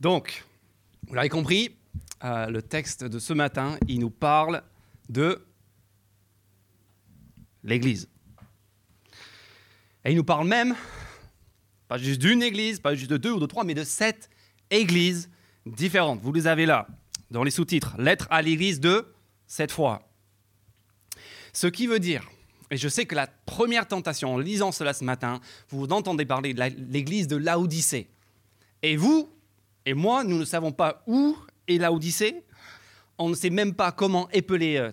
Donc, vous l'avez compris, euh, le texte de ce matin, il nous parle de l'Église. Et il nous parle même, pas juste d'une Église, pas juste de deux ou de trois, mais de sept Églises différentes. Vous les avez là, dans les sous-titres. Lettre à l'Église de cette fois. Ce qui veut dire, et je sais que la première tentation, en lisant cela ce matin, vous entendez parler de l'église de Laodicée. Et vous et moi, nous ne savons pas où est Laodicée. On ne sait même pas comment épeler euh.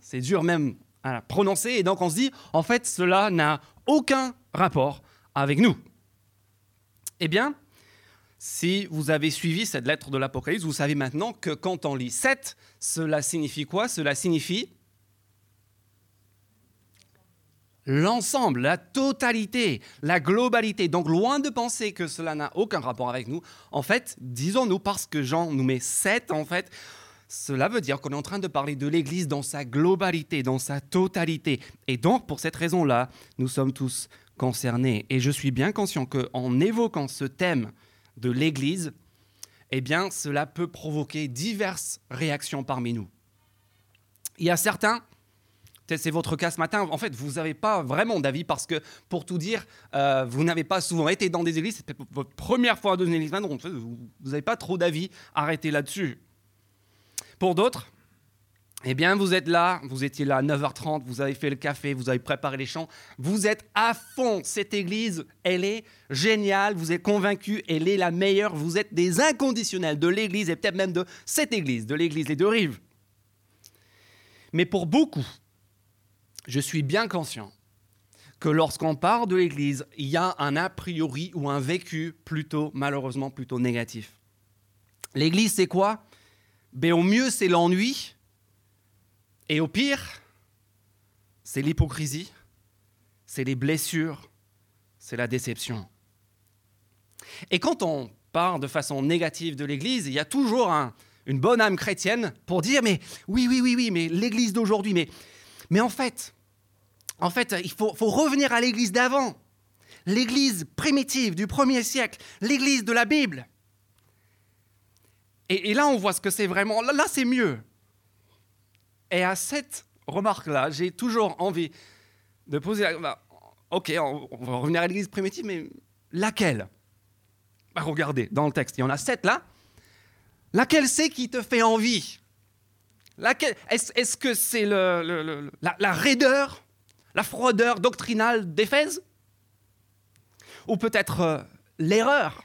C'est dur même à prononcer. Et donc on se dit, en fait, cela n'a aucun rapport avec nous. Eh bien, si vous avez suivi cette lettre de l'Apocalypse, vous savez maintenant que quand on lit 7, cela signifie quoi? Cela signifie l'ensemble, la totalité, la globalité. Donc loin de penser que cela n'a aucun rapport avec nous, en fait, disons-nous, parce que Jean nous met 7, en fait, cela veut dire qu'on est en train de parler de l'Église dans sa globalité, dans sa totalité. Et donc, pour cette raison-là, nous sommes tous concernés. Et je suis bien conscient qu'en évoquant ce thème de l'Église, eh bien, cela peut provoquer diverses réactions parmi nous. Il y a certains c'est votre cas ce matin. En fait, vous n'avez pas vraiment d'avis parce que, pour tout dire, euh, vous n'avez pas souvent été dans des églises. C'est votre première fois dans une église. Donc, vous n'avez pas trop d'avis. Arrêtez là-dessus. Pour d'autres, eh bien, vous êtes là, vous étiez là à 9h30, vous avez fait le café, vous avez préparé les chants, vous êtes à fond. Cette église, elle est géniale, vous êtes convaincu, elle est la meilleure, vous êtes des inconditionnels de l'église et peut-être même de cette église, de l'église Les Deux Rives. Mais pour beaucoup, je suis bien conscient que lorsqu'on parle de l'Église, il y a un a priori ou un vécu plutôt, malheureusement, plutôt négatif. L'Église, c'est quoi? Ben, Au mieux, c'est l'ennui. Et au pire, c'est l'hypocrisie, c'est les blessures, c'est la déception. Et quand on parle de façon négative de l'Église, il y a toujours une bonne âme chrétienne pour dire, mais oui, oui, oui, oui, mais l'Église d'aujourd'hui, mais mais en fait, en fait, il faut, revenir à l'Église d'avant, l'Église primitive du premier siècle, l'Église de la Bible. Et, là, on voit ce que c'est vraiment. Là, c'est mieux. Et à cette remarque-là, j'ai toujours envie de poser la... Bah, ok, on, va revenir à l'Église primitive, mais laquelle? Bah, Regardez, dans le texte, il y en a sept là. Laquelle c'est qui te fait envie? Est-ce, que c'est la, raideur, la froideur doctrinale d'Éphèse? Ou peut-être euh, l'erreur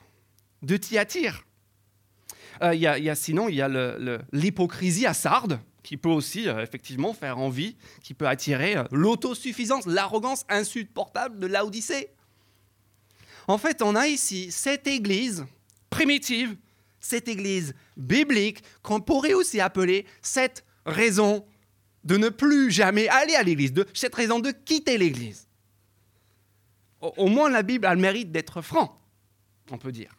de Thyatire? Euh, y a, Sinon, il y a l'hypocrisie à Sardes, qui peut aussi euh, effectivement faire envie, qui peut attirer l'autosuffisance, l'arrogance insupportable de l'Odyssée. En fait, on a ici cette église primitive, cette église biblique qu'on pourrait aussi appeler cette raison de ne plus jamais aller à l'église, de cette raison de quitter l'église. Au, moins la Bible a le mérite d'être franc, on peut dire.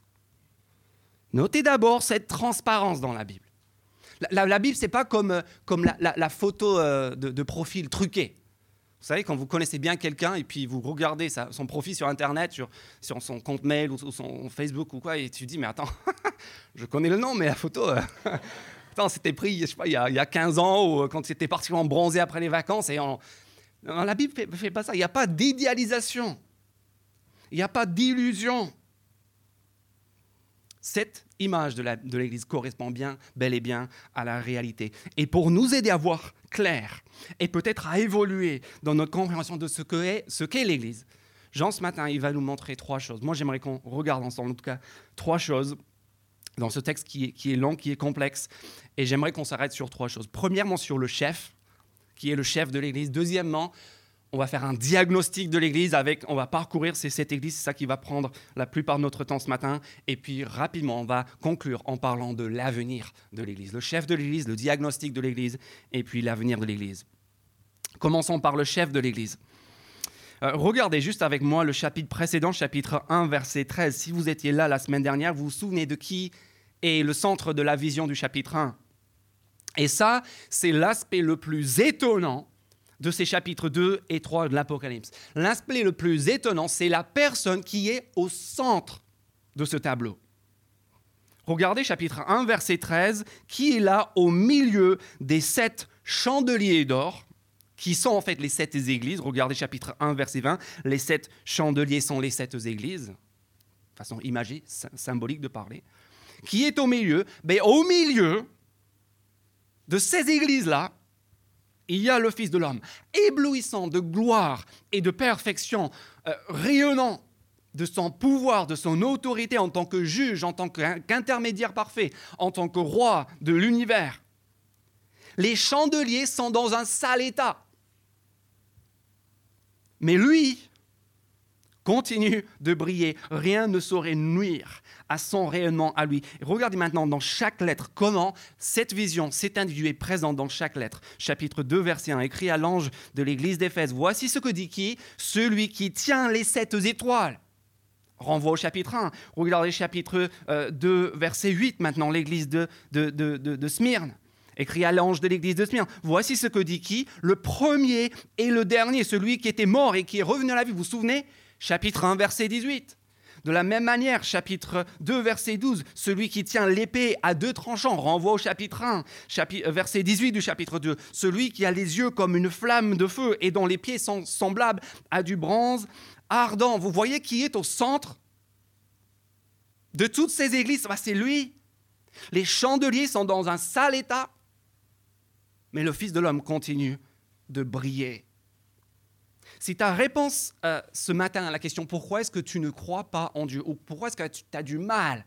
Notez d'abord cette transparence dans la Bible. La, Bible, ce n'est pas comme, comme la, photo euh, de, profil truqué. Vous savez, quand vous connaissez bien quelqu'un et puis vous regardez son profil sur Internet, sur, son compte mail ou, son Facebook ou quoi, et tu dis, mais attends, je connais le nom, mais la photo, euh, c'était pris, je sais pas, il y, a, il y, a, 15 ans, ou euh, quand c'était particulièrement bronzé après les vacances. Et la Bible ne fait, fait, pas ça. Il n'y a pas d'idéalisation. Il n'y a pas d'illusion. Cette image de l'Église correspond bien, bel et bien, à la réalité. Et pour nous aider à voir clair et peut-être à évoluer dans notre compréhension de ce qu'est l'Église, Jean, ce matin, il va nous montrer trois choses. Moi, j'aimerais qu'on regarde ensemble, en tout cas, trois choses dans ce texte qui est, qui est long, qui est complexe. Et j'aimerais qu'on s'arrête sur trois choses. Premièrement, sur le chef, qui est le chef de l'Église. Deuxièmement, on va faire un diagnostic de l'Église avec, on va parcourir cette Église, c'est ça qui va prendre la plupart de notre temps ce matin. Et puis rapidement, on va conclure en parlant de l'avenir de l'Église, le chef de l'Église, le diagnostic de l'Église, et puis l'avenir de l'Église. Commençons par le chef de l'Église. Euh, regardez juste avec moi le chapitre précédent, chapitre 1, verset 13. Si vous étiez là la semaine dernière, vous vous souvenez de qui est le centre de la vision du chapitre 1. Et ça, c'est l'aspect le plus étonnant de ces chapitres 2 et 3 de l'Apocalypse. L'aspect le plus étonnant, c'est la personne qui est au centre de ce tableau. Regardez chapitre 1, verset 13, qui est là au milieu des sept chandeliers d'or, qui sont en fait les sept églises. Regardez chapitre 1, verset 20, les sept chandeliers sont les sept églises, façon imagée, symbolique de parler. Qui est au milieu? Mais Au milieu de ces églises-là, il y a le Fils de l'homme, éblouissant de gloire et de perfection, euh, rayonnant de son pouvoir, de son autorité en tant que juge, en tant qu'intermédiaire parfait, en tant que roi de l'univers. Les chandeliers sont dans un sale état. Mais lui continue de briller. Rien ne saurait nuire à son rayonnement à lui. Regardez maintenant dans chaque lettre comment cette vision, cet individu est présent dans chaque lettre. Chapitre 2, verset 1, écrit à l'ange de l'église d'Éphèse. Voici ce que dit qui? Celui qui tient les sept étoiles renvoie au chapitre 1. Regardez chapitre 2, euh, verset 8 maintenant, l'église de, de, Smyrne. Écrit à l'ange de l'église de Smyrne. Voici ce que dit qui? Le premier et le dernier, celui qui était mort et qui est revenu à la vie. Vous vous souvenez? Chapitre 1, verset 18. De la même manière, chapitre 2, verset 12, celui qui tient l'épée à deux tranchants renvoie au chapitre 1, chapitre, euh, verset 18 du chapitre 2, celui qui a les yeux comme une flamme de feu et dont les pieds sont semblables à du bronze ardent. Vous voyez qui est au centre de toutes ces églises? Bah, C'est lui. Les chandeliers sont dans un sale état, mais le Fils de l'homme continue de briller. Si ta réponse euh, ce matin à la question pourquoi est-ce que tu ne crois pas en Dieu ou pourquoi est-ce que tu as du mal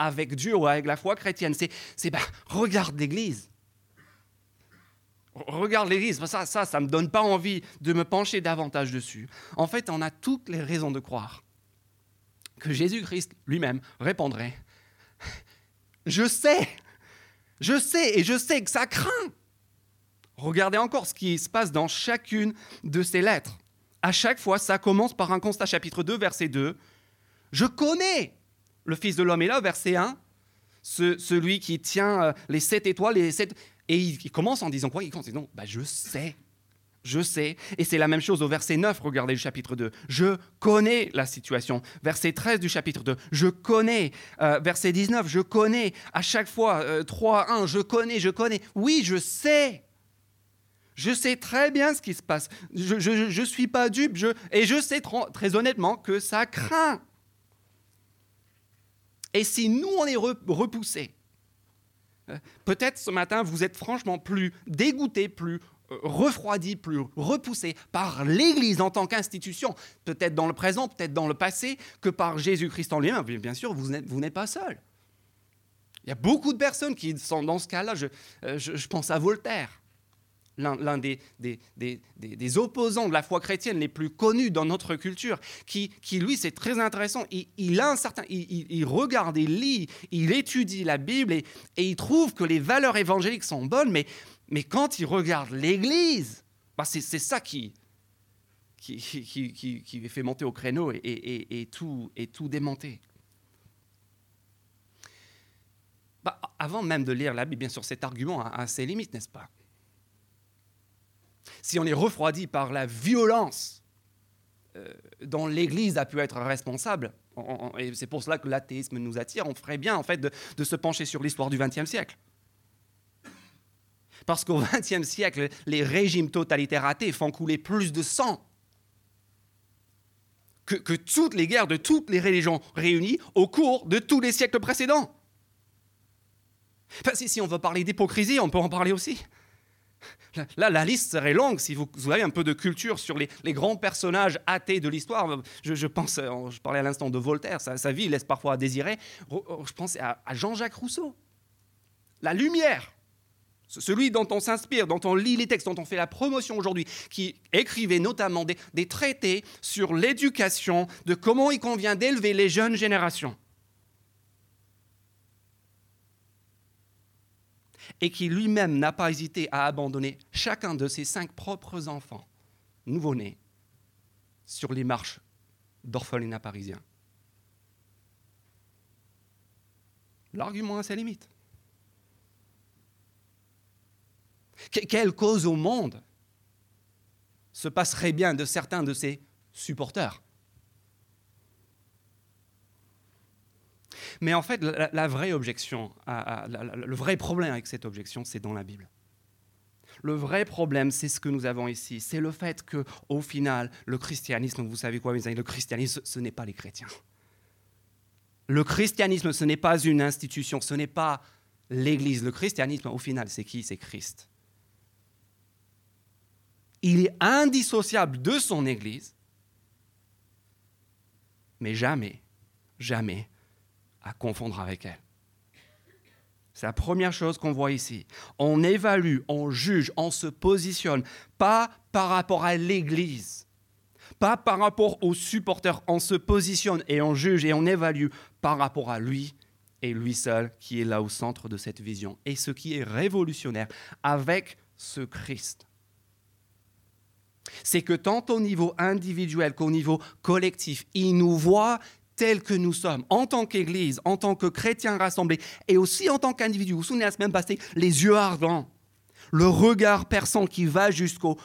avec Dieu ou avec la foi chrétienne, c'est bah, regarde l'Église. Regarde l'Église, ça, ça, ça ne me donne pas envie de me pencher davantage dessus. En fait, on a toutes les raisons de croire que Jésus-Christ lui-même répondrait, je sais, je sais, et je sais que ça craint. Regardez encore ce qui se passe dans chacune de ces lettres. À chaque fois, ça commence par un constat, chapitre 2, verset 2. Je connais le Fils de l'homme. Et là, verset 1, celui qui tient euh, les sept étoiles, les sept et il, commence en disant quoi? Il commence en disant bah, Je sais. Je sais. Et c'est la même chose au verset 9, regardez le chapitre 2. Je connais la situation. Verset 13 du chapitre 2. Je connais. Euh, verset 19. Je connais. À chaque fois, 3, euh, 1. Je connais, je connais. Oui, je sais. Je sais très bien ce qui se passe. Je ne suis pas dupe. Et je sais très honnêtement que ça craint. Et si nous, on est repoussés, Peut-être ce matin, vous êtes franchement plus dégoûté, plus euh, refroidi, plus repoussé par l'Église en tant qu'institution, peut-être dans le présent, peut-être dans le passé, que par Jésus-Christ en lui-même. Bien sûr, vous n'êtes pas seul. Il y a beaucoup de personnes qui sont dans ce cas-là. je euh, pense à Voltaire l'un des, opposants de la foi chrétienne les plus connus dans notre culture, qui, lui, c'est très intéressant, il, certain, il, regarde, il lit, il étudie la Bible et, et, il trouve que les valeurs évangéliques sont bonnes, mais, quand il regarde l'Église, bah c'est ça qui, qui, fait monter au créneau et tout, et tout démonter. Bah, avant même de lire la Bible, bien sûr, cet argument a ses limites, n'est-ce pas? Si on est refroidi par la violence euh, dont l'Église a pu être responsable, et c'est pour cela que l'athéisme nous attire, on ferait bien en fait de, se pencher sur l'histoire du XXe siècle. Parce qu'au XXe siècle, les régimes totalitaires athées font couler plus de sang que, toutes les guerres de toutes les religions réunies au cours de tous les siècles précédents. Enfin, si, si on veut parler d'hypocrisie, on peut en parler aussi. Là, la liste serait longue si vous, avez un peu de culture sur les, grands personnages athées de l'histoire. Je, pense, euh, je parlais à l'instant de Voltaire, sa, vie laisse parfois à désirer. Je pense à, Jean-Jacques Rousseau. La lumière, celui dont on s'inspire, dont on lit les textes, dont on fait la promotion aujourd'hui, qui écrivait notamment des traités sur l'éducation, de comment il convient d'élever les jeunes générations. Et qui lui-même n'a pas hésité à abandonner chacun de ses cinq propres enfants nouveau-nés sur les marches d'orphelinat parisiens. L'argument a ses limites. Quelle cause au monde se passerait bien de certains de ses supporters Mais en fait, la, vraie objection, le vrai problème avec cette objection, c'est dans la Bible. Le vrai problème, c'est ce que nous avons ici. C'est le fait que, au final, le christianisme, vous savez quoi, mes amis, le christianisme, ce n'est pas les chrétiens. Le christianisme, ce n'est pas une institution, ce n'est pas l'Église. Le christianisme, au final, c'est qui? C'est Christ. Il est indissociable de son Église, mais jamais, jamais à confondre avec elle. C'est la première chose qu'on voit ici. On évalue, on juge, on se positionne, pas par rapport à l'Église, pas par rapport aux supporters. On se positionne et on juge et on évalue par rapport à lui et lui seul qui est là au centre de cette vision. Et ce qui est révolutionnaire avec ce Christ, c'est que tant au niveau individuel qu'au niveau collectif, il nous voit tels que nous sommes, en tant qu'Église, en tant que chrétiens rassemblés, et aussi en tant qu'individus. Vous vous souvenez la semaine passée, les yeux ardents, le regard perçant qui va jusqu'au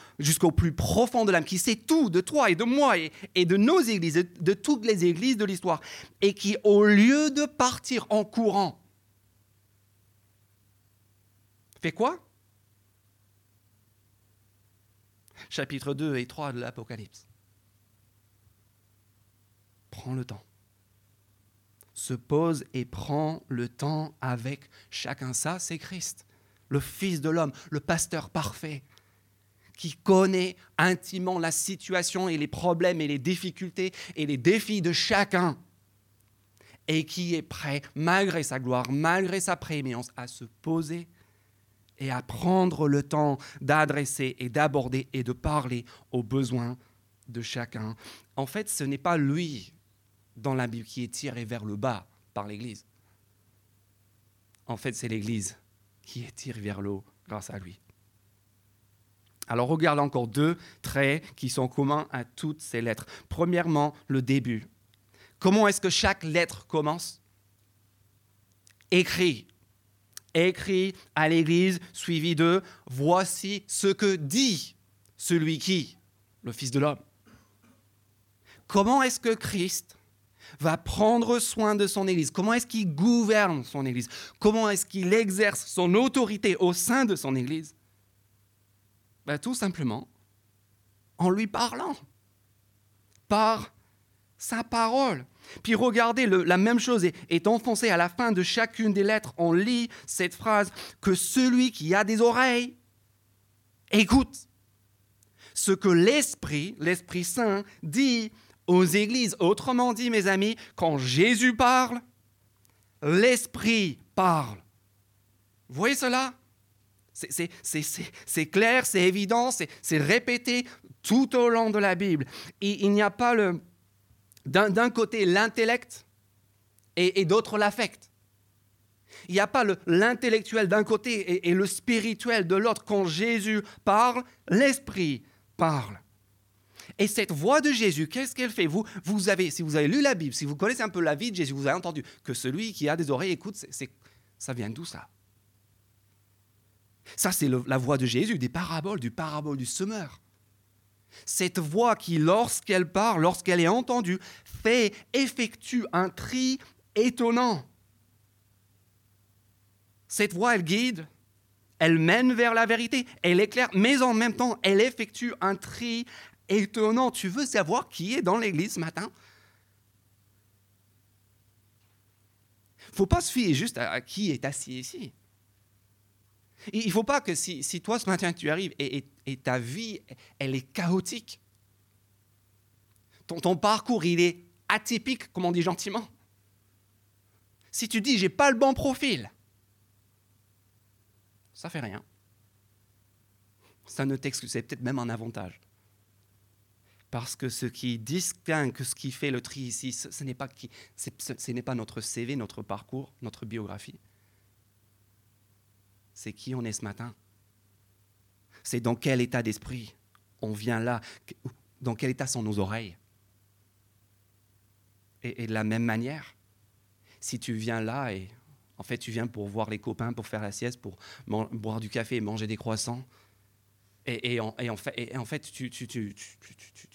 plus profond de l'âme, qui sait tout de toi et de moi et, et de nos églises, de, de toutes les églises de l'histoire, et qui, au lieu de partir en courant, fait quoi? Chapitre 2 et 3 de l'Apocalypse. Prends le temps se pose et prend le temps avec chacun. Ça, c'est Christ, le Fils de l'homme, le pasteur parfait, qui connaît intimement la situation et les problèmes et les difficultés et les défis de chacun, et qui est prêt, malgré sa gloire, malgré sa prééminence, à se poser et à prendre le temps d'adresser et d'aborder et de parler aux besoins de chacun. En fait, ce n'est pas lui dans la Bible qui est tiré vers le bas par l'Église. En fait, c'est l'Église qui est tirée vers le haut grâce à lui. Alors regarde encore deux traits qui sont communs à toutes ces lettres. Premièrement, le début. Comment est-ce que chaque lettre commence? Écrit. Écrit à l'Église, suivi de Voici ce que dit celui qui Le Fils de l'homme. Comment est-ce que Christ va prendre soin de son Église Comment est-ce qu'il gouverne son Église? Comment est-ce qu'il exerce son autorité au sein de son Église? Ben, Tout simplement en lui parlant, par sa parole. Puis regardez, la même chose est, est enfoncée à la fin de chacune des lettres. On lit cette phrase, que celui qui a des oreilles, écoute ce que l'Esprit, l'Esprit Saint, dit aux églises. Autrement dit, mes amis, quand Jésus parle, l'Esprit parle. Vous voyez cela? C'est clair, c'est évident, c'est répété tout au long de la Bible. Il n'y a pas d'un côté l'intellect et, d'autre l'affect. Il n'y a pas l'intellectuel d'un côté et le spirituel de l'autre. Quand Jésus parle, l'Esprit parle. Et cette voix de Jésus, qu'est-ce qu'elle fait? Vous, vous avez, Si vous avez lu la Bible, si vous connaissez un peu la vie de Jésus, vous avez entendu que celui qui a des oreilles écoute, c'est, ça vient d'où ça? Ça, c'est la voix de Jésus, des paraboles, du parabole du semeur. Cette voix qui, lorsqu'elle parle, lorsqu'elle est entendue, fait, effectue un tri étonnant. Cette voix, elle guide, elle mène vers la vérité, elle éclaire, mais en même temps, elle effectue un tri étonnant. Tu veux savoir qui est dans l'église ce matin? Il ne faut pas se fier juste à, qui est assis ici. Il ne faut pas que si, toi ce matin tu arrives et, ta vie, elle est chaotique, ton, ton, parcours, il est atypique, comme on dit gentiment. Si tu dis, j'ai pas le bon profil, ça fait rien. Ça ne t'exclut, c'est peut-être même un avantage. Parce que ce qui distingue, ce qui fait le tri ici, ce, n'est pas, qui, ce n'est pas notre CV, notre parcours, notre biographie. C'est qui on est ce matin. C'est dans quel état d'esprit on vient là, dans quel état sont nos oreilles. Et, et de la même manière, si tu viens là et en fait tu viens pour voir les copains, pour faire la sieste, pour boire du café et manger des croissants, Et, en, fait, tu,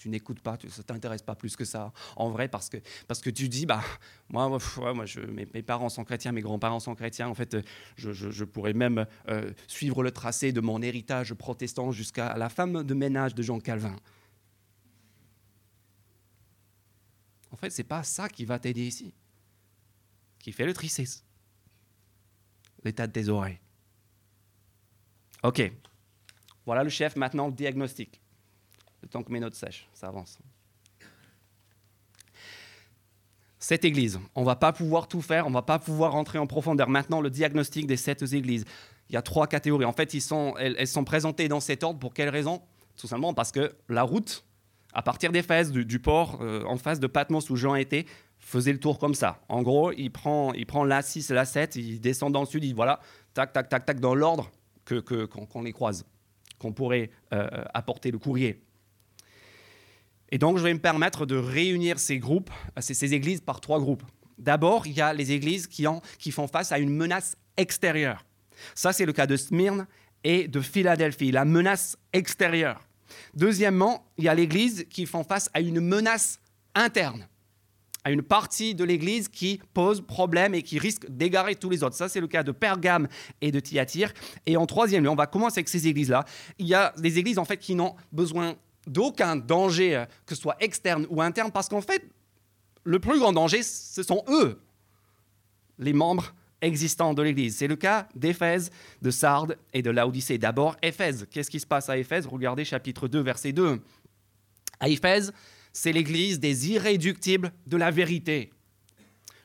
n'écoutes pas, ça t'intéresse pas plus que ça, en vrai, parce que, parce que tu dis, bah, moi, moi mes, parents sont chrétiens, mes grands-parents sont chrétiens, en fait, je, pourrais même euh, suivre le tracé de mon héritage protestant jusqu'à la femme de ménage de Jean Calvin. En fait, c'est pas ça qui va t'aider ici, qui fait le tristesse, l'état de tes oreilles. Ok, voilà le chef, maintenant le diagnostic. Le temps que mes notes sèchent, ça avance. Cette église, on ne va pas pouvoir tout faire, on ne va pas pouvoir rentrer en profondeur. Maintenant, le diagnostic des sept églises. Il y a trois catégories. En fait, elles, sont présentées dans cet ordre. Pour quelle raison? Tout simplement parce que la route, à partir d'Éphèse, du, du port euh, en face de Patmos où Jean était, faisait le tour comme ça. En gros, il prend, il prend l'A6 et l'A7, il descend dans le sud, il dit voilà, tac, tac, tac, tac, dans l'ordre qu'on que, qu'on les croise qu'on pourrait euh, apporter le courrier. Et donc, je vais me permettre de réunir ces groupes, euh, ces, églises par trois groupes. D'abord, il y a les églises qui, font face à une menace extérieure. Ça, c'est le cas de Smyrne et de Philadelphie, la menace extérieure. Deuxièmement, il y a l'Église qui font face à une menace interne à une partie de l'Église qui pose problème et qui risque d'égarer tous les autres. Ça, c'est le cas de Pergame et de Thyatire. Et en troisième lieu, on va commencer avec ces églises-là. Il y a des églises en fait qui n'ont besoin d'aucun danger, euh, que ce soit externe ou interne, parce qu'en fait, le plus grand danger, ce sont eux, les membres existants de l'Église. C'est le cas d'Éphèse, de Sardes et de Laodicée. D'abord, Éphèse. Qu'est-ce qui se passe à Éphèse? Regardez chapitre 2, verset 2. À Éphèse, c'est l'église des irréductibles de la vérité.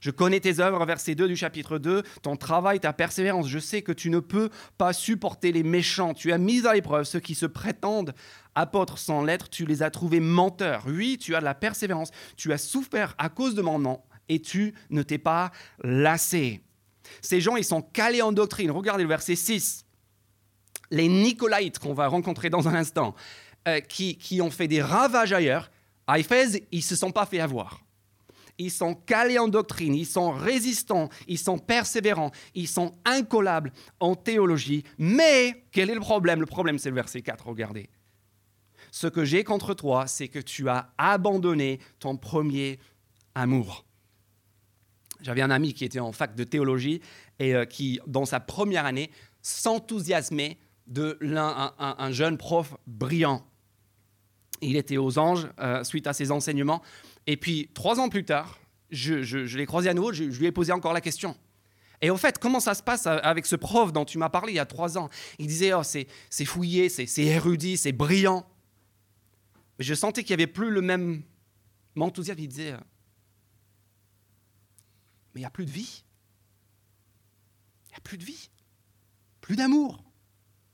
Je connais tes œuvres, verset 2 du chapitre 2, ton travail, ta persévérance. Je sais que tu ne peux pas supporter les méchants. Tu as mis à l'épreuve ceux qui se prétendent apôtres sans lettres. Tu les as trouvés menteurs. Oui, tu as de la persévérance. Tu as souffert à cause de mon nom et tu ne t'es pas lassé. Ces gens, ils sont calés en doctrine. Regardez le verset 6. Les Nicolaïtes, qu'on va rencontrer dans un instant, euh, qui, qui ont fait des ravages ailleurs, à Éphèse, ils ne se sont pas fait avoir. Ils sont calés en doctrine, ils sont résistants, ils sont persévérants, ils sont incollables en théologie. Mais quel est le problème? Le problème, c'est le verset 4, regardez. Ce que j'ai contre toi, c'est que tu as abandonné ton premier amour. J'avais un ami qui était en fac de théologie et euh, qui, dans sa première année, s'enthousiasmait de un jeune prof brillant il était aux anges euh, suite à ses enseignements. Et puis, trois ans plus tard, je, l'ai croisé à nouveau, je, lui ai posé encore la question. Et au fait, comment ça se passe avec ce prof dont tu m'as parlé il y a trois ans? Il disait, oh, c'est fouillé, c'est érudit, c'est brillant. Mais je sentais qu'il n'y avait plus le même enthousiasme. Il disait, mais il n'y a plus de vie. Il n'y a plus de vie. Plus d'amour.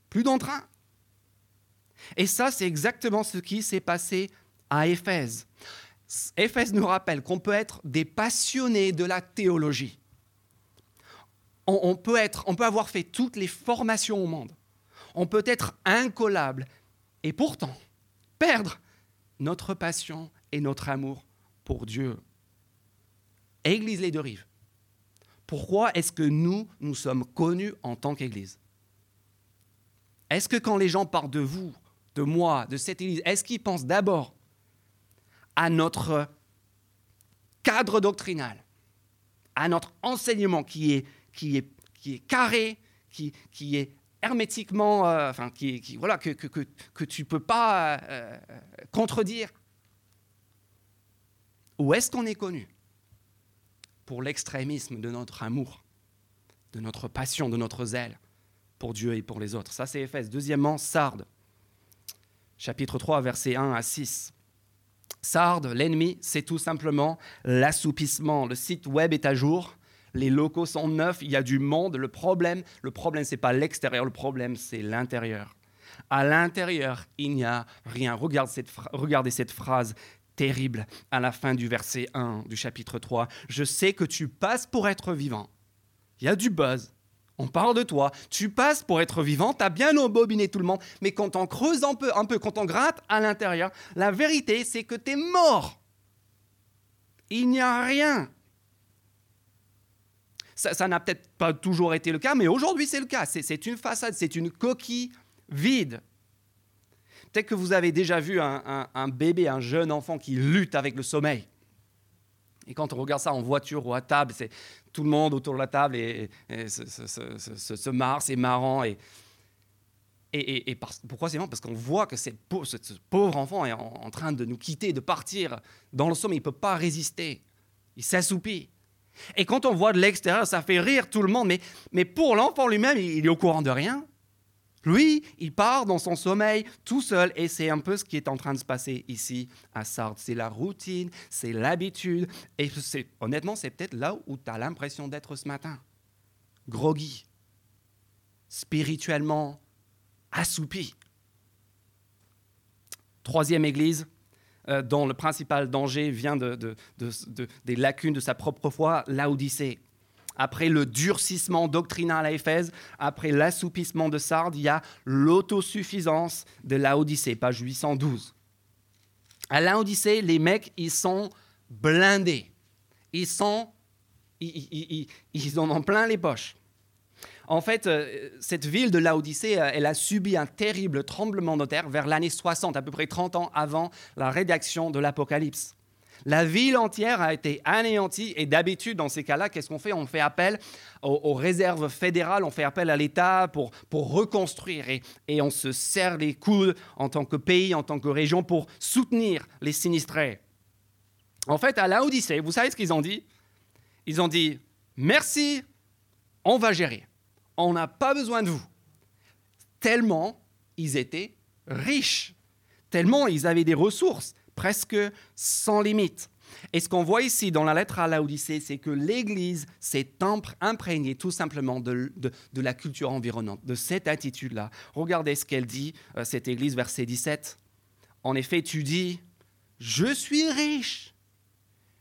Plus d'entrain. Et ça, c'est exactement ce qui s'est passé à Éphèse. Éphèse nous rappelle qu'on peut être des passionnés de la théologie. On, peut être, on peut avoir fait toutes les formations au monde. On peut être incollable et pourtant perdre notre passion et notre amour pour Dieu. Église les deux rives. Pourquoi est-ce que nous, nous sommes connus en tant qu'Église? Est-ce que quand les gens parlent de vous, de moi, de cette Église, est-ce qu'ils pensent d'abord à notre cadre doctrinal, à notre enseignement qui est, carré, qui, est hermétiquement, euh, qui, voilà, que, tu ne peux pas euh, contredire? Ou est-ce qu'on est connu pour l'extrémisme de notre amour, de notre passion, de notre zèle pour Dieu et pour les autres? Ça, c'est Éphèse. Deuxièmement, Sardes chapitre 3, versets 1 à 6. Sardes, l'ennemi, c'est tout simplement l'assoupissement. Le site web est à jour, les locaux sont neufs, il y a du monde. Le problème, le problème, c'est pas l'extérieur, le problème, c'est l'intérieur. À l'intérieur, il n'y a rien. regardez cette phrase terrible à la fin du verset 1 du chapitre 3. Je sais que tu passes pour être vivant. Il y a du buzz, on parle de toi, tu passes pour être vivant, tu as bien embobiné tout le monde, mais quand on creuse un peu, un peu, quand on gratte à l'intérieur, la vérité c'est que tu es mort. Il n'y a rien. Ça n'a peut-être pas toujours été le cas, mais aujourd'hui c'est le cas. C'est une façade, c'est une coquille vide. Peut-être que vous avez déjà vu un, bébé, un jeune enfant qui lutte avec le sommeil. Et quand on regarde ça en voiture ou à table, c'est tout le monde autour de la table et, se, marre, c'est marrant. Et, pourquoi c'est marrant? Parce qu'on voit que ce, pauvre enfant est en, train de nous quitter, de partir dans le sommeil. Il ne peut pas résister. Il s'assoupit. Et quand on voit de l'extérieur, ça fait rire tout le monde. Mais, mais pour l'enfant lui-même, il est au courant de rien. Lui, il part dans son sommeil tout seul et c'est un peu ce qui est en train de se passer ici à Sardes. C'est la routine, c'est l'habitude et honnêtement, c'est peut-être là où tu as l'impression d'être ce matin. Groggy, spirituellement assoupi. Troisième église, euh, dont le principal danger vient des lacunes de sa propre foi, l'Odyssée. Après le durcissement doctrinal à Éphèse, après l'assoupissement de Sardes, il y a l'autosuffisance de l'Odyssée, page 812. À l'Odyssée, les mecs, ils sont blindés. Ils sont, ils, ils, en ont plein les poches. En fait, euh, cette ville de Laodicée, euh, elle a subi un terrible tremblement de terre vers l'année 60, à peu près 30 ans avant la rédaction de l'Apocalypse. La ville entière a été anéantie et d'habitude, dans ces cas-là, qu'est-ce qu'on fait? On fait appel aux, réserves fédérales, on fait appel à l'État pour, pour reconstruire et, et on se serre les coudes en tant que pays, en tant que région pour soutenir les sinistrés. En fait, à la Odyssée, vous savez ce qu'ils ont dit? Ils ont dit merci, on va gérer. On n'a pas besoin de vous. Tellement ils étaient riches, tellement ils avaient des ressources presque sans limite. Et ce qu'on voit ici dans la lettre à l'Odyssée, c'est que l'Église s'est imprégnée tout simplement de, la culture environnante, de cette attitude-là. Regardez ce qu'elle dit, euh, cette Église, verset 17. En effet, tu dis, je suis riche,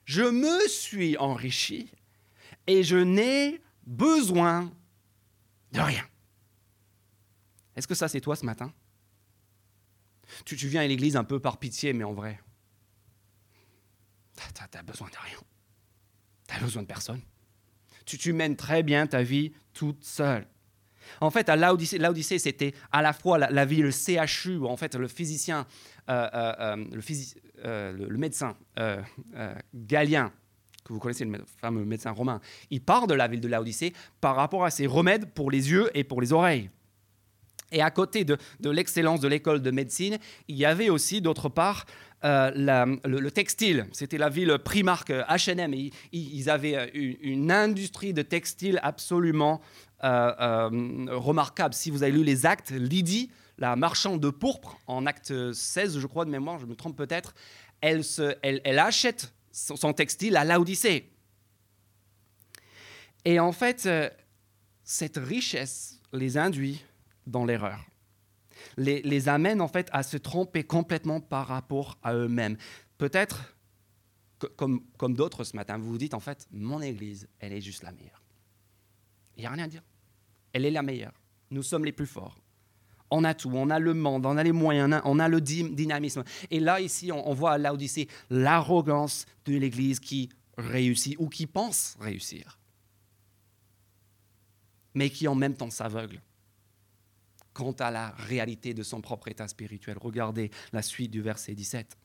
je me suis enrichi et je n'ai besoin de rien. Est-ce que ça, c'est toi ce matin? Tu, viens à l'église un peu par pitié, mais en vrai, tu as besoin de rien. Tu as besoin de personne. Tu, mènes très bien ta vie toute seule. En fait, à l'Odyssée, c'était à la fois la, vie, le CHU, où en fait le physicien, euh, euh, euh, le, le, médecin Galien, que vous connaissez, le fameux médecin romain, il part de la ville de l'Odyssée par rapport à ses remèdes pour les yeux et pour les oreilles. Et à côté de, l'excellence de l'école de médecine, il y avait aussi, d'autre part, euh, le, textile. C'était la ville Primark H&M. ils, avaient euh, une, industrie de textile absolument euh, remarquable. Si vous avez lu les actes, Lydie, la marchande de pourpre, en acte 16, je crois, de mémoire, je me trompe peut-être, elle, achète son, textile à l'Odyssée. Et en fait, cette richesse les induit dans l'erreur les, amène en fait à se tromper complètement par rapport à eux-mêmes. Peut-être, comme, comme d'autres ce matin, vous vous dites en fait, mon Église, elle est juste la meilleure. Il n'y a rien à dire. Elle est la meilleure. Nous sommes les plus forts. On a tout, on a le monde, on a les moyens, on a le dynamisme. Et là, ici, on, voit à l'Odyssée l'arrogance de l'Église qui réussit ou qui pense réussir, mais qui en même temps s'aveugle quant à la réalité de son propre état spirituel. Regardez la suite du verset 17.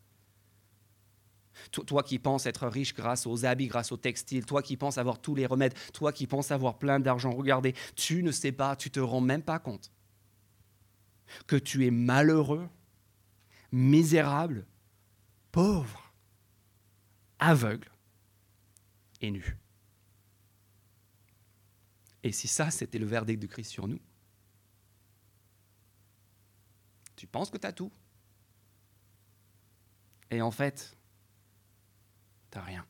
Toi qui penses être riche grâce aux habits, grâce au textile, toi qui penses avoir tous les remèdes, toi qui penses avoir plein d'argent, regardez, tu ne sais pas, tu te rends même pas compte que tu es malheureux, misérable, pauvre, aveugle et nu. Et si ça, c'était le verdict de Christ sur nous, Tu penses que tu as tout. Et en fait, tu rien.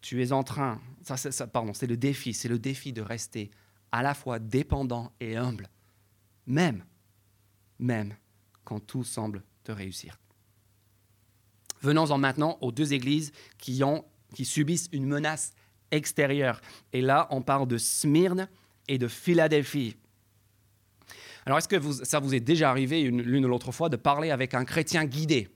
Tu es en train, ça, ça, pardon, c'est le défi, c'est le défi de rester à la fois dépendant et humble, même, même quand tout semble te réussir. Venons-en maintenant aux deux églises qui, ont, qui subissent une menace extérieure. Et là, on parle de Smyrne et de Philadelphie. Alors, est-ce que ça vous est déjà arrivé l'une ou l'autre fois de parler avec un chrétien guidé?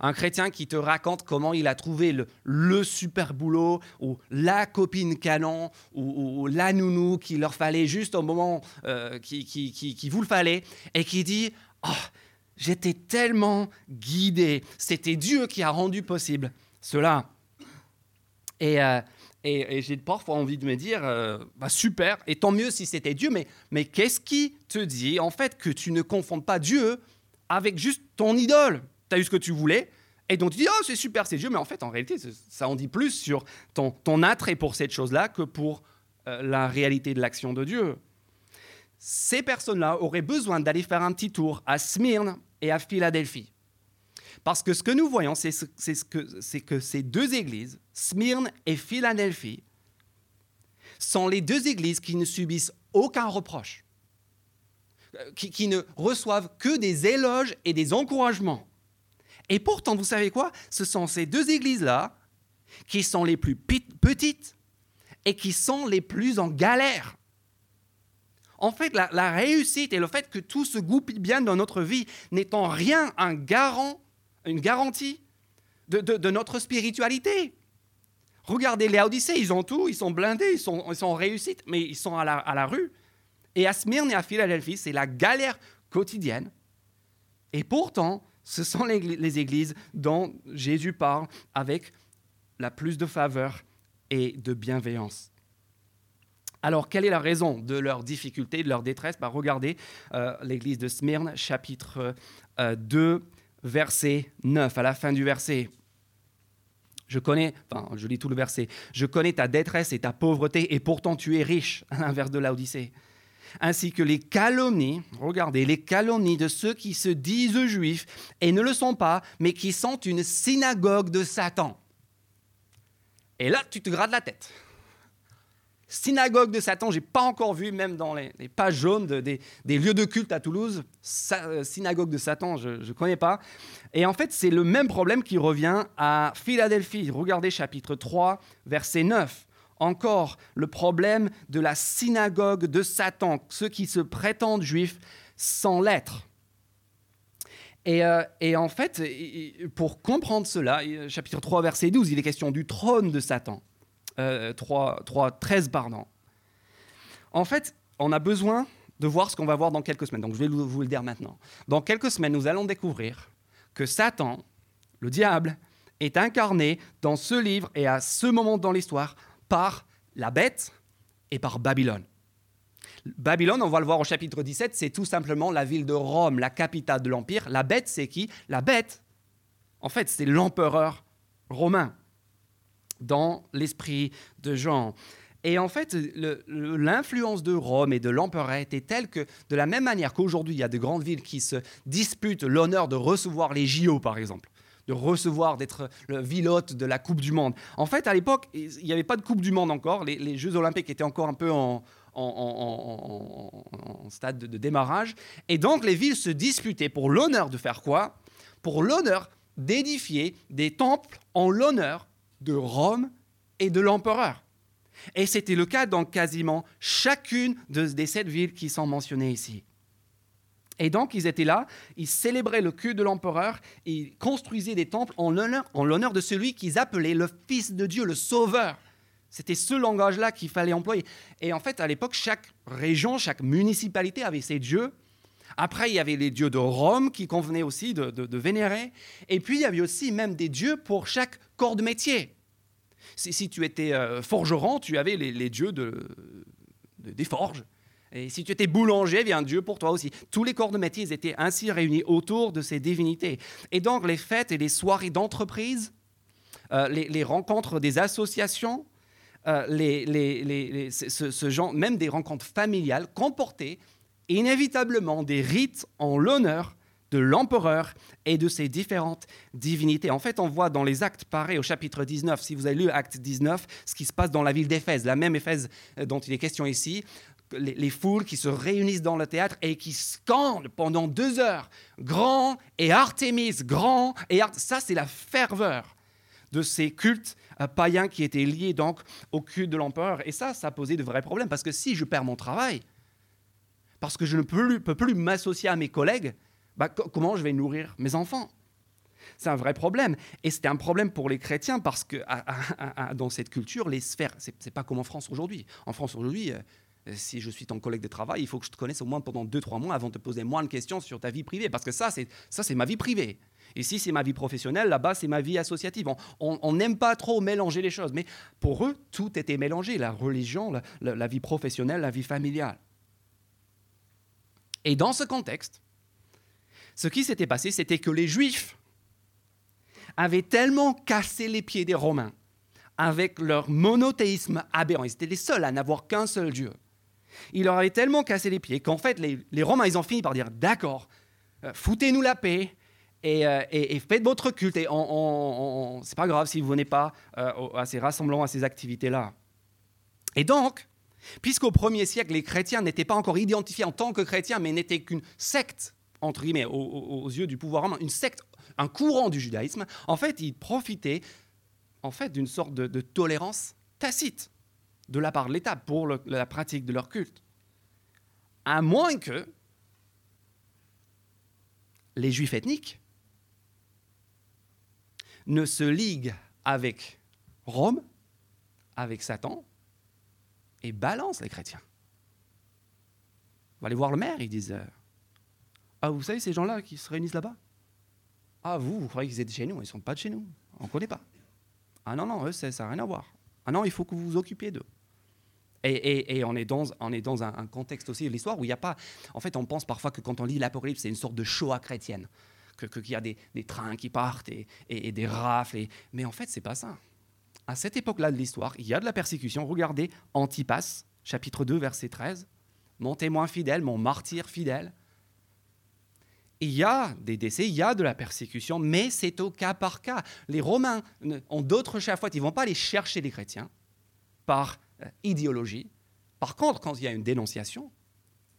Un chrétien qui te raconte comment il a trouvé le, super boulot ou la copine canon ou, la nounou qu'il leur fallait juste au moment euh, qui, vous le fallait et qui dit oh, j'étais tellement guidé. C'était Dieu qui a rendu possible cela. Et, euh, et, j'ai parfois envie de me dire, euh, bah super, et tant mieux si c'était Dieu, mais, mais qu'est-ce qui te dit en fait que tu ne confondes pas Dieu avec juste ton idole? Tu as eu ce que tu voulais, et donc tu dis, oh c'est super, c'est Dieu, mais en fait en réalité ça en dit plus sur ton, ton attrait pour cette chose-là que pour euh, la réalité de l'action de Dieu. Ces personnes-là auraient besoin d'aller faire un petit tour à Smyrne et à Philadelphie. Parce que ce que nous voyons, c'est que ces deux églises, Smyrne et Philadelphie, sont les deux églises qui ne subissent aucun reproche, euh, qui, ne reçoivent que des éloges et des encouragements. Et pourtant, vous savez quoi? Ce sont ces deux églises-là qui sont les plus petites et qui sont les plus en galère. En fait, la, réussite et le fait que tout se goupille bien dans notre vie n'est en rien un garant, une garantie de, notre spiritualité. Regardez les Odyssées, ils ont tout, ils sont blindés, ils sont, en réussite, mais ils sont à la, rue. Et à Smyrne et à Philadelphie, c'est la galère quotidienne. Et pourtant, ce sont les églises dont Jésus parle avec la plus de faveur et de bienveillance. Alors, quelle est la raison de leur difficulté, de leur détresse? Bah, Regardez euh, l'église de Smyrne, chapitre 2, euh, verset 9, à la fin du verset. Je connais, enfin, je lis tout le verset. Je connais ta détresse et ta pauvreté, et pourtant tu es riche, à l'inverse de l'Odyssée. Ainsi que les calomnies, regardez, les calomnies de ceux qui se disent juifs et ne le sont pas, mais qui sont une synagogue de Satan. Et là, tu te grades la tête. Synagogue de Satan, j'ai pas encore vu, même dans les, pages jaunes des, lieux de culte à Toulouse, euh, synagogue de Satan, je ne connais pas. Et en fait, c'est le même problème qui revient à Philadelphie. Regardez chapitre 3, verset 9. Encore le problème de la synagogue de Satan, ceux qui se prétendent juifs sans l'être. Et, euh, et, en fait, pour comprendre cela, chapitre 3, verset 12, il est question du trône de Satan. 3, 3, 13, pardon. En fait, on a besoin de voir ce qu'on va voir dans quelques semaines. Donc je vais vous le dire maintenant. Dans quelques semaines, nous allons découvrir que Satan, le diable, est incarné dans ce livre et à ce moment dans l'histoire par la bête et par Babylone. Babylone, on va le voir au chapitre 17, c'est tout simplement la ville de Rome, la capitale de l'Empire. La bête, c'est qui? La bête, en fait, c'est l'empereur romain dans l'esprit de Jean. Et en fait, l'influence de Rome et de l'empereur était telle que, de la même manière qu'aujourd'hui, il y a de grandes villes qui se disputent l'honneur de recevoir les JO, par exemple, de recevoir, d'être le vilote de la Coupe du Monde. En fait, à l'époque, il n'y avait pas de Coupe du Monde encore. Les, Jeux Olympiques étaient encore un peu en, stade de, de, démarrage. Et donc, les villes se disputaient pour l'honneur de faire quoi? Pour l'honneur d'édifier des temples en l'honneur de Rome et de l'empereur. Et c'était le cas dans quasiment chacune de, des sept villes qui sont mentionnées ici. Et donc, ils étaient là, ils célébraient le culte de l'empereur, ils construisaient des temples en l'honneur, de celui qu'ils appelaient le Fils de Dieu, le Sauveur. C'était ce langage-là qu'il fallait employer. Et en fait, à l'époque, chaque région, chaque municipalité avait ses dieux. Après, il y avait les dieux de Rome qui convenaient aussi de vénérer. Et puis, il y avait aussi même des dieux pour chaque corps de métier. Si, tu étais euh, forgeron, tu avais les, dieux de, des forges. Et si tu étais boulanger, il y un dieu pour toi aussi. Tous les corps de métier étaient ainsi réunis autour de ces divinités. Et donc les fêtes et les soirées d'entreprise, euh, les, rencontres des associations, euh, les, ce, genre, même des rencontres familiales, comportaient inévitablement des rites en l'honneur de l'empereur et de ses différentes divinités. En fait, on voit dans les actes pareils au chapitre 19, si vous avez lu acte 19, ce qui se passe dans la ville d'Éphèse, la même Éphèse euh, dont il est question ici, les, foules qui se réunissent dans le théâtre et qui scandent pendant deux heures, grand et Artémis, grand et ça c'est la ferveur de ces cultes euh, païens qui étaient liés donc au culte de l'empereur. Et ça, ça posait de vrais problèmes parce que si je perds mon travail, parce que je ne peux plus m'associer à mes collègues, bah, comment je vais nourrir mes enfants? C'est un vrai problème. Et c'était un problème pour les chrétiens parce que dans cette culture, les sphères, c'est pas comme en France aujourd'hui. En France aujourd'hui, euh, si je suis ton collègue de travail, il faut que je te connaisse au moins pendant 2-3 mois avant de te poser moins de questions sur ta vie privée, parce que ça, c'est, ça, c'est ma vie privée. Ici, c'est ma vie professionnelle, là-bas, c'est ma vie associative. On n'aime pas trop mélanger les choses, mais pour eux, tout était mélangé, la religion, la vie professionnelle, la vie familiale. Et dans ce contexte, ce qui s'était passé, c'était que les Juifs avaient tellement cassé les pieds des Romains avec leur monothéisme aberrant. Ils étaient les seuls à n'avoir qu'un seul Dieu. Ils leur avaient tellement cassé les pieds qu'en fait, les, Romains, ils ont fini par dire D'accord, euh, foutez-nous la paix euh, et, faites votre culte. Et on, c'est pas grave si vous venez pas euh, à ces rassemblements, à ces activités-là. Et donc, puisqu'au premier siècle, les chrétiens n'étaient pas encore identifiés en tant que chrétiens, mais n'étaient qu'une secte, entre guillemets, aux, yeux du pouvoir romain, une secte, un courant du judaïsme, en fait, ils profitaient en fait, d'une sorte de, tolérance tacite de la part de l'État pour la pratique de leur culte. À moins que les juifs ethniques ne se liguent avec Rome, avec Satan, et balancent les chrétiens. On va aller voir le maire, ils disent euh, Ah, vous savez, ces gens-là qui se réunissent là-bas? Ah, vous, vous croyez qu'ils étaient chez nous? Ils ne sont pas de chez nous. On ne connaît pas. Ah non, non, eux, ça n'a rien à voir. Ah non, il faut que vous vous occupiez d'eux. Et, on est dans, on est dans un, contexte aussi de l'histoire où il n'y a pas. En fait, on pense parfois que quand on lit l'Apocalypse, c'est une sorte de Shoah chrétienne, qu'il que, y a des, trains qui partent et, des rafles. mais en fait, c'est pas ça. À cette époque-là de l'histoire, il y a de la persécution. Regardez Antipas, chapitre 2, verset 13. Mon témoin fidèle, mon martyr fidèle il y a des décès, il y a de la persécution, mais c'est au cas par cas. Les Romains ont d'autres chafouettes, ils ne vont pas aller chercher les chrétiens par euh, idéologie. Par contre, quand il y a une dénonciation,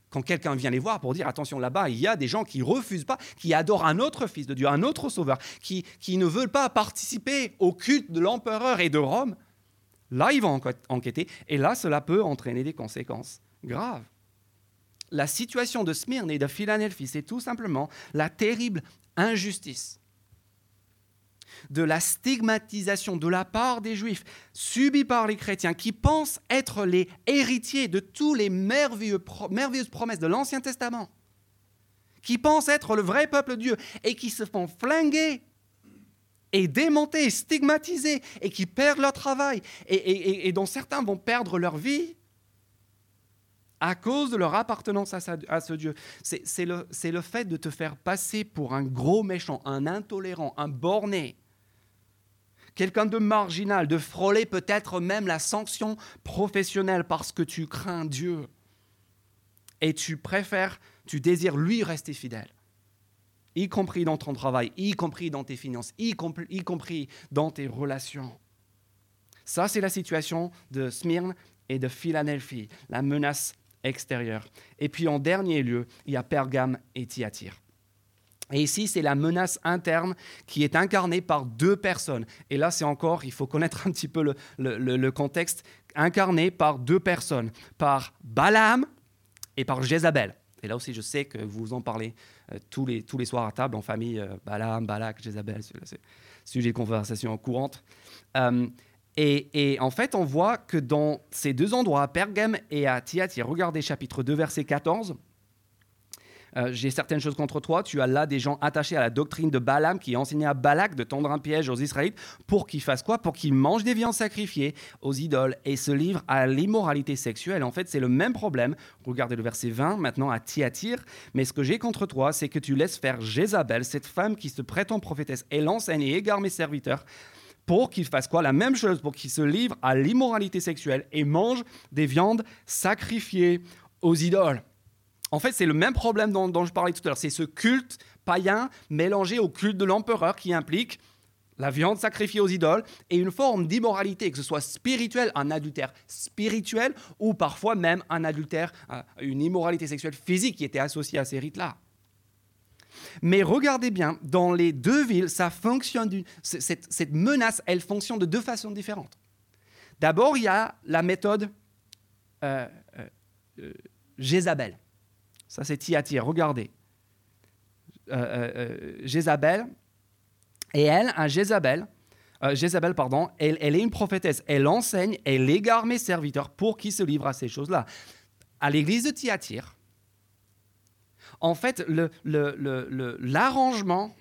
quand quelqu'un vient les voir pour dire attention là-bas, il y a des gens qui refusent pas, qui adorent un autre fils de Dieu, un autre sauveur, qui, qui ne veulent pas participer au culte de l'empereur et de Rome, là ils vont enquêter, et là cela peut entraîner des conséquences graves la situation de Smyrne et de Philadelphie, c'est tout simplement la terrible injustice de la stigmatisation de la part des Juifs subie par les chrétiens qui pensent être les héritiers de tous les merveilleuses promesses de l'Ancien Testament, qui pensent être le vrai peuple de Dieu et qui se font flinguer et démonter, stigmatiser et qui perdent leur travail et dont certains vont perdre leur vie à cause de leur appartenance à, ce Dieu. C'est le, le fait de te faire passer pour un gros méchant, un intolérant, un borné, quelqu'un de marginal, de frôler peut-être même la sanction professionnelle parce que tu crains Dieu et tu préfères, tu désires lui rester fidèle, y compris dans ton travail, y compris dans tes finances, y compris, y compris dans tes relations. Ça, c'est la situation de Smyrne et de Philadelphie, la menace extérieur. Et puis en dernier lieu, il y a Pergame et Thyatire. Et ici, c'est la menace interne qui est incarnée par deux personnes. Et là, c'est encore, il faut connaître un petit peu le, contexte, incarné par deux personnes, par Balaam et par Jézabel. Et là aussi, je sais que vous en parlez euh, tous, les, tous les soirs à table, en famille, euh, Balaam, Balak, Jézabel, c'est sujet de conversation courante. Euh, et, en fait, on voit que dans ces deux endroits, à Pergame et à Thyatire, regardez chapitre 2, verset 14. Euh, j'ai certaines choses contre toi. Tu as là des gens attachés à la doctrine de Balaam qui enseignait à Balak de tendre un piège aux Israélites pour qu'ils fassent quoi? Pour qu'ils mangent des viandes sacrifiées aux idoles et se livrent à l'immoralité sexuelle. En fait, c'est le même problème. Regardez le verset 20 maintenant à Thyatire. Mais ce que j'ai contre toi, c'est que tu laisses faire Jézabel, cette femme qui se prétend prophétesse, et l'enseigne et égare mes serviteurs pour qu'ils fassent quoi? La même chose, pour qu'ils se livrent à l'immoralité sexuelle et mangent des viandes sacrifiées aux idoles. En fait, c'est le même problème dont, je parlais tout à l'heure. C'est ce culte païen mélangé au culte de l'empereur qui implique la viande sacrifiée aux idoles et une forme d'immoralité, que ce soit spirituel, un adultère spirituel, ou parfois même un adultère, euh, une immoralité sexuelle physique qui était associée à ces rites-là. Mais regardez bien, dans les deux villes, ça fonctionne cette, menace, elle fonctionne de deux façons différentes. D'abord, il y a la méthode euh, euh, euh, Jézabel. Ça, c'est Thyatire. Regardez. Jézabel. Et elle, un Jézabel, Jézabel, pardon, elle, elle, est une prophétesse. Elle enseigne, elle égare mes serviteurs pour qu'ils se livrent à ces choses-là. à l'église de Thyatire, en fait, l'arrangement,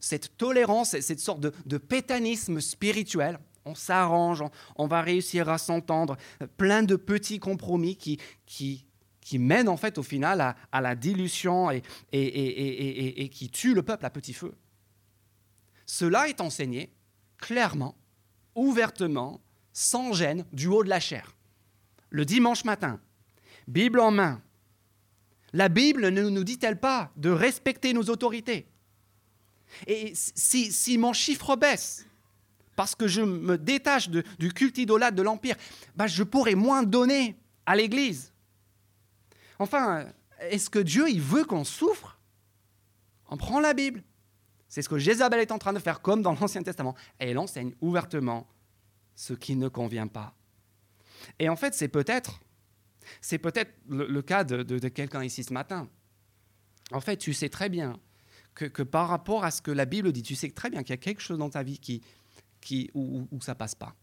cette tolérance, cette sorte de, pétanisme spirituel, on s'arrange, on, va réussir à s'entendre, plein de petits compromis qui, mènent en fait au final à, la dilution et, et, qui tuent le peuple à petit feu. Cela est enseigné clairement, ouvertement, sans gêne, du haut de la chair. Le dimanche matin, Bible en main, la Bible ne nous dit-elle pas de respecter nos autorités? Et si, mon chiffre baisse, parce que je me détache du culte idolâtre de l'Empire, bah je pourrais moins donner à l'Église. Enfin, est-ce que Dieu il veut qu'on souffre? On prend la Bible. C'est ce que Jézabel est en train de faire, comme dans l'Ancien Testament. Et elle enseigne ouvertement ce qui ne convient pas. Et en fait, c'est peut-être c'est peut-être le, cas de, quelqu'un ici ce matin. En fait, tu sais très bien que, par rapport à ce que la Bible dit, tu sais très bien qu'il y a quelque chose dans ta vie qui, qui, où, où ça passe pas.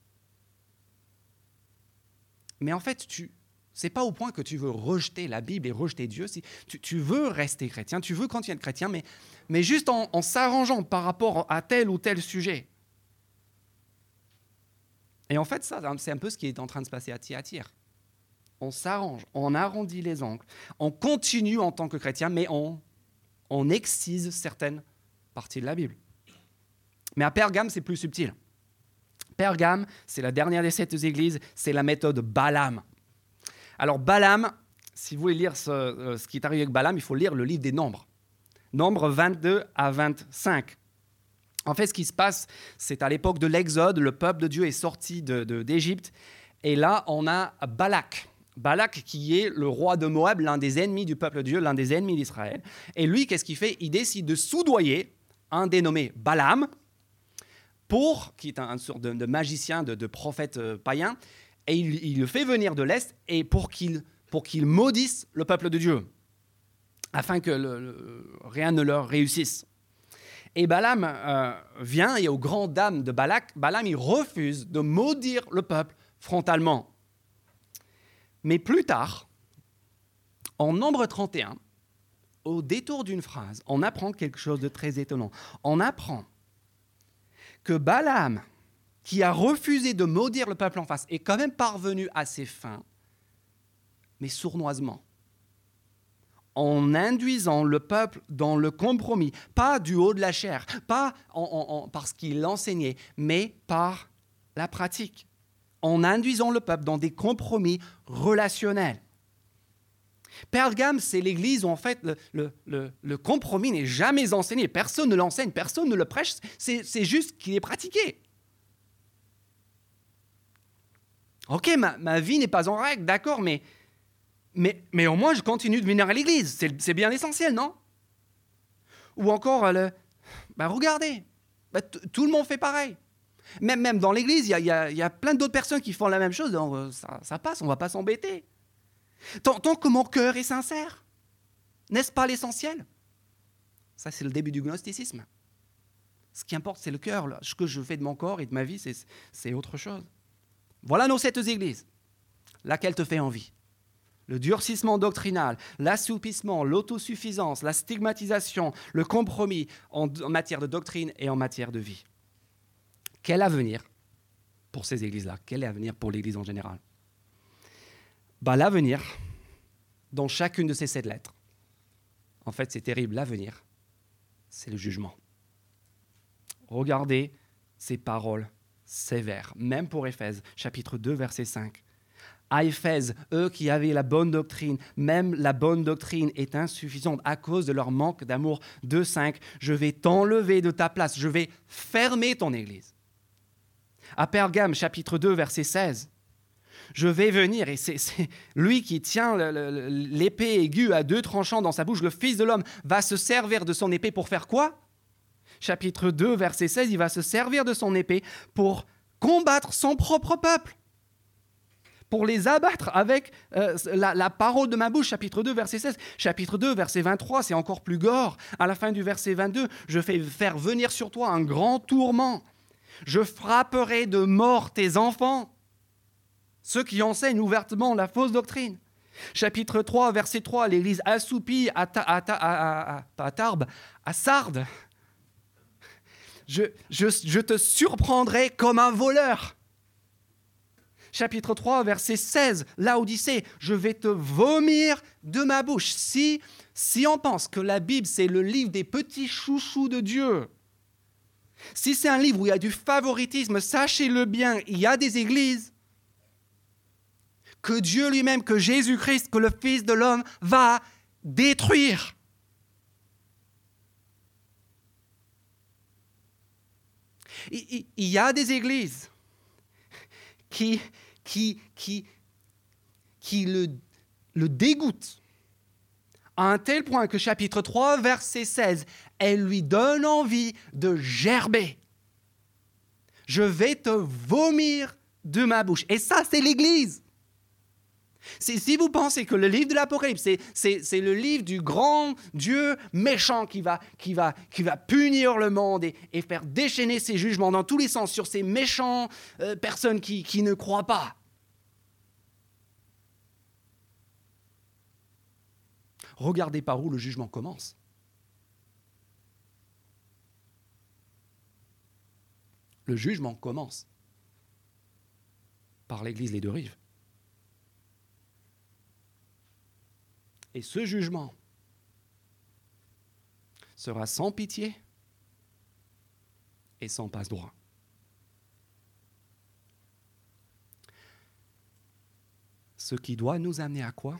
Mais en fait, tu, c'est pas au point que tu veux rejeter la Bible et rejeter Dieu. Si tu, veux rester chrétien, tu veux continuer être chrétien, mais, mais juste en, en s'arrangeant par rapport à tel ou tel sujet. Et en fait, ça, c'est un peu ce qui est en train de se passer à Thyatire on s'arrange, on arrondit les angles, on continue en tant que chrétien, mais on, excise certaines parties de la Bible. Mais à Pergame, c'est plus subtil. Pergame, c'est la dernière des sept églises, c'est la méthode Balaam. Alors Balaam, si vous voulez lire ce, euh, qui est arrivé avec Balaam, il faut lire le livre des Nombres. Nombres 22 à 25. En fait, ce qui se passe, c'est à l'époque de l'Exode, le peuple de Dieu est sorti d'Égypte, et là, on a Balak. Balak qui est le roi de Moab, l'un des ennemis du peuple de Dieu, l'un des ennemis d'Israël. Et lui, qu'est-ce qu'il fait? Il décide de soudoyer un dénommé Balaam, pour, qui est un, sorte de, magicien, de, prophète euh, païen, et il, le fait venir de l'Est, et pour qu'il maudisse le peuple de Dieu, afin que rien ne leur réussisse. Et Balaam euh, vient, et aux grandes dames de Balak, Balaam il refuse de maudire le peuple frontalement. Mais plus tard, en nombre 31, au détour d'une phrase, on apprend quelque chose de très étonnant. On apprend que Balaam, qui a refusé de maudire le peuple en face, est quand même parvenu à ses fins, mais sournoisement, en induisant le peuple dans le compromis, pas du haut de la chair, pas parce qu'il enseignait, mais par la pratique en induisant le peuple dans des compromis relationnels. Pergame, c'est l'église où en fait le, compromis n'est jamais enseigné. Personne ne l'enseigne, personne ne le prêche, c'est juste qu'il est pratiqué. Ok, ma, vie n'est pas en règle, d'accord, mais, mais, mais au moins je continue de venir à l'église. C'est bien l'essentiel, non? Ou encore, le, bah regardez, bah, tout le monde fait pareil. Même, dans l'Église, il y, a, plein d'autres personnes qui font la même chose. Euh, ça, passe, on ne va pas s'embêter. Tant, que mon cœur est sincère, n'est-ce pas l'essentiel? Ça, c'est le début du gnosticisme. Ce qui importe, c'est le cœur. Ce que je fais de mon corps et de ma vie, c'est autre chose. Voilà nos sept églises. Laquelle te fait envie le durcissement doctrinal, l'assoupissement, l'autosuffisance, la stigmatisation, le compromis en matière de doctrine et en matière de vie. Quel avenir pour ces églises-là? Quel est l'avenir pour l'Église en général? Bah, L'avenir, dans chacune de ces sept lettres, en fait c'est terrible, l'avenir, c'est le jugement. Regardez ces paroles sévères, même pour Éphèse, chapitre 2, verset 5. À Éphèse, eux qui avaient la bonne doctrine, même la bonne doctrine est insuffisante à cause de leur manque d'amour. 5. je vais t'enlever de ta place, je vais fermer ton Église à Pergame, chapitre 2, verset 16. Je vais venir, et c'est lui qui tient l'épée aiguë à deux tranchants dans sa bouche, le Fils de l'homme, va se servir de son épée pour faire quoi? Chapitre 2, verset 16, il va se servir de son épée pour combattre son propre peuple, pour les abattre avec euh, la, parole de ma bouche. Chapitre 2, verset 16. Chapitre 2, verset 23, c'est encore plus gore. À la fin du verset 22, je fais faire venir sur toi un grand tourment je frapperai de mort tes enfants, ceux qui enseignent ouvertement la fausse doctrine. Chapitre 3, verset 3, l'Église assoupie à, à, Tarbes, à Sardes. Je, te surprendrai comme un voleur. Chapitre 3, verset 16, l'Odyssée, je vais te vomir de ma bouche. Si, si on pense que la Bible, c'est le livre des petits chouchous de Dieu, si c'est un livre où il y a du favoritisme, sachez-le bien, il y a des églises que Dieu lui-même, que Jésus-Christ, que le Fils de l'homme va détruire. Il y a des églises qui, le dégoûtent à un tel point que chapitre 3, verset 16, elle lui donne envie de gerber. Je vais te vomir de ma bouche. Et ça, c'est l'Église. Si vous pensez que le livre de l'Apocalypse, c'est le livre du grand Dieu méchant qui va, qui va, qui va punir le monde et, faire déchaîner ses jugements dans tous les sens sur ces méchants euh, personnes qui ne croient pas, regardez par où le jugement commence. Le jugement commence par l'Église Les Deux Rives. Et ce jugement sera sans pitié et sans passe-droit. Ce qui doit nous amener à quoi?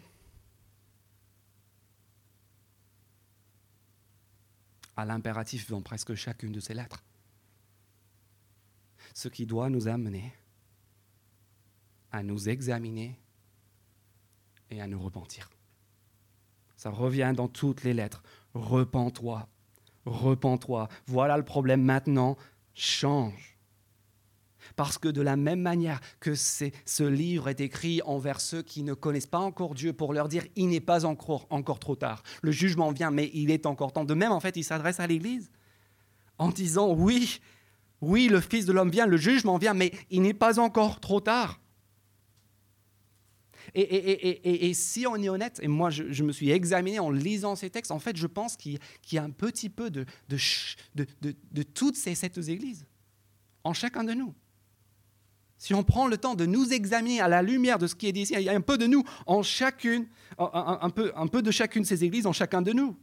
À l'impératif dans presque chacune de ces lettres. Ce qui doit nous amener à nous examiner et à nous repentir. Ça revient dans toutes les lettres. Repens-toi, repens-toi. Voilà le problème maintenant. Change. Parce que de la même manière que ce livre est écrit envers ceux qui ne connaissent pas encore Dieu pour leur dire il n'est pas encore, encore trop tard. Le jugement vient, mais il est encore temps. De même, en fait, il s'adresse à l'Église en disant oui, oui, le Fils de l'homme vient, le jugement vient, mais il n'est pas encore trop tard. Et, si on est honnête, et moi je, me suis examiné en lisant ces textes, en fait je pense qu'il y a un petit peu de, de, toutes ces sept églises, en chacun de nous. Si on prend le temps de nous examiner à la lumière de ce qui est dit ici, il y a un peu de nous en chacune, un, peu, de chacune de ces églises en chacun de nous.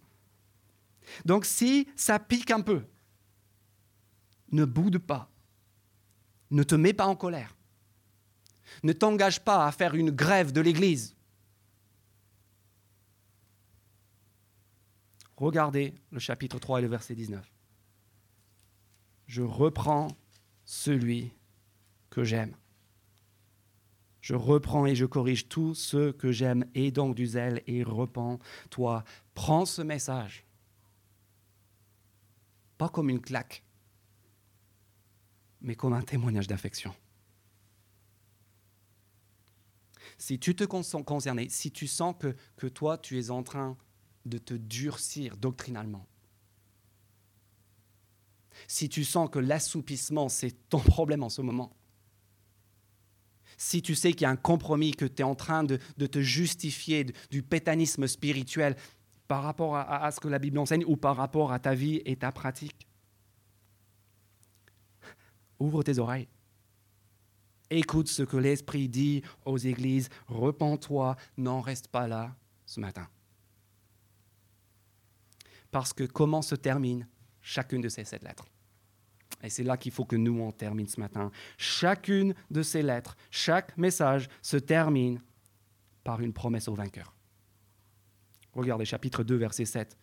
Donc si ça pique un peu, ne boude pas, ne te mets pas en colère. Ne t'engage pas à faire une grève de l'Église. Regardez le chapitre 3 et le verset 19. Je reprends celui que j'aime. Je reprends et je corrige tous ceux que j'aime. Et donc du zèle et repens-toi. Prends ce message. Pas comme une claque, mais comme un témoignage d'affection. si tu te sens concerné, si tu sens que, que toi, tu es en train de te durcir doctrinalement, si tu sens que l'assoupissement, c'est ton problème en ce moment, si tu sais qu'il y a un compromis, que tu es en train de, te justifier du pétanisme spirituel par rapport à, à, ce que la Bible enseigne ou par rapport à ta vie et ta pratique, ouvre tes oreilles. Écoute ce que l'Esprit dit aux églises. Repends-toi, n'en reste pas là ce matin. Parce que comment se termine chacune de ces sept lettres? Et c'est là qu'il faut que nous on termine ce matin. Chacune de ces lettres, chaque message se termine par une promesse au vainqueur. Regardez chapitre 2, verset 7.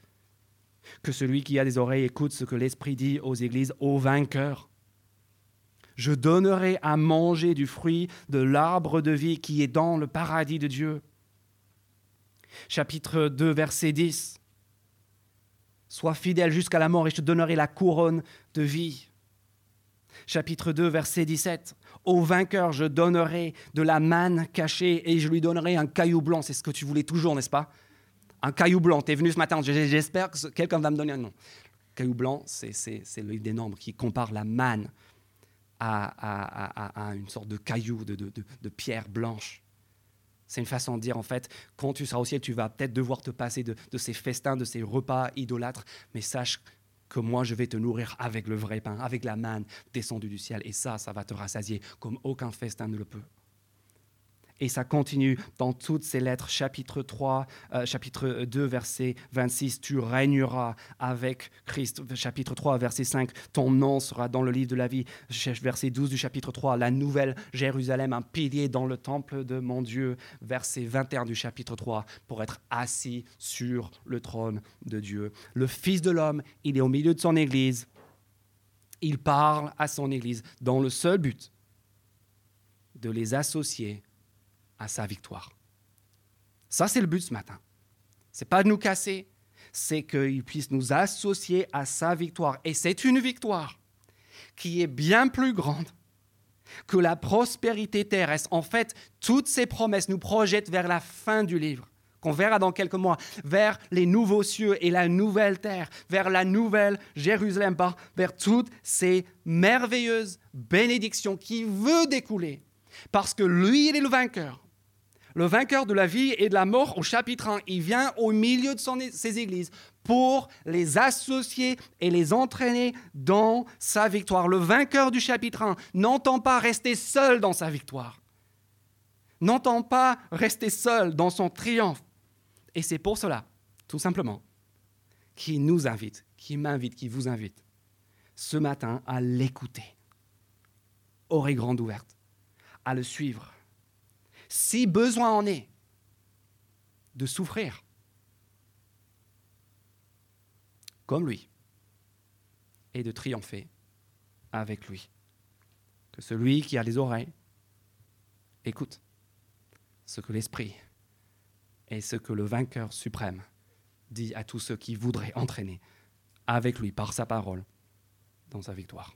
Que celui qui a des oreilles écoute ce que l'Esprit dit aux églises, au vainqueur je donnerai à manger du fruit de l'arbre de vie qui est dans le paradis de Dieu. Chapitre 2, verset 10. Sois fidèle jusqu'à la mort et je te donnerai la couronne de vie. Chapitre 2, verset 17. Au vainqueur, je donnerai de la manne cachée et je lui donnerai un caillou blanc. C'est ce que tu voulais toujours, n'est-ce pas? Un caillou blanc. Tu es venu ce matin, j'espère que quelqu'un va me donner un nom. Caillou blanc, c'est le livre des nombres qui compare la manne à, une sorte de caillou, de, pierre blanche. C'est une façon de dire, en fait, quand tu seras au ciel, tu vas peut-être devoir te passer de, de ces festins, de ces repas idolâtres, mais sache que moi, je vais te nourrir avec le vrai pain, avec la manne descendue du ciel. Et ça, ça va te rassasier comme aucun festin ne le peut. Et ça continue dans toutes ces lettres, chapitre 3, euh, chapitre 2, verset 26, tu régneras avec Christ, chapitre 3, verset 5, ton nom sera dans le livre de la vie, verset 12 du chapitre 3, la nouvelle Jérusalem, un pilier dans le temple de mon Dieu, verset 21 du chapitre 3, pour être assis sur le trône de Dieu. Le Fils de l'homme, il est au milieu de son Église, il parle à son Église dans le seul but de les associer à sa victoire. Ça, c'est le but ce matin. C'est pas de nous casser, c'est qu'il puisse nous associer à sa victoire. Et c'est une victoire qui est bien plus grande que la prospérité terrestre. En fait, toutes ces promesses nous projettent vers la fin du livre, qu'on verra dans quelques mois, vers les nouveaux cieux et la nouvelle terre, vers la nouvelle Jérusalem, vers toutes ces merveilleuses bénédictions qui veut découler. Parce que lui, il est le vainqueur le vainqueur de la vie et de la mort au chapitre 1, il vient au milieu de ses églises pour les associer et les entraîner dans sa victoire. Le vainqueur du chapitre 1 n'entend pas rester seul dans sa victoire, n'entend pas rester seul dans son triomphe. Et c'est pour cela, tout simplement, qu'il nous invite, qui m'invite, qui vous invite ce matin à l'écouter, oreille grande ouverte, à le suivre si besoin en est, de souffrir comme lui et de triompher avec lui. Que celui qui a les oreilles écoute ce que l'Esprit et ce que le vainqueur suprême dit à tous ceux qui voudraient entraîner avec lui par sa parole dans sa victoire.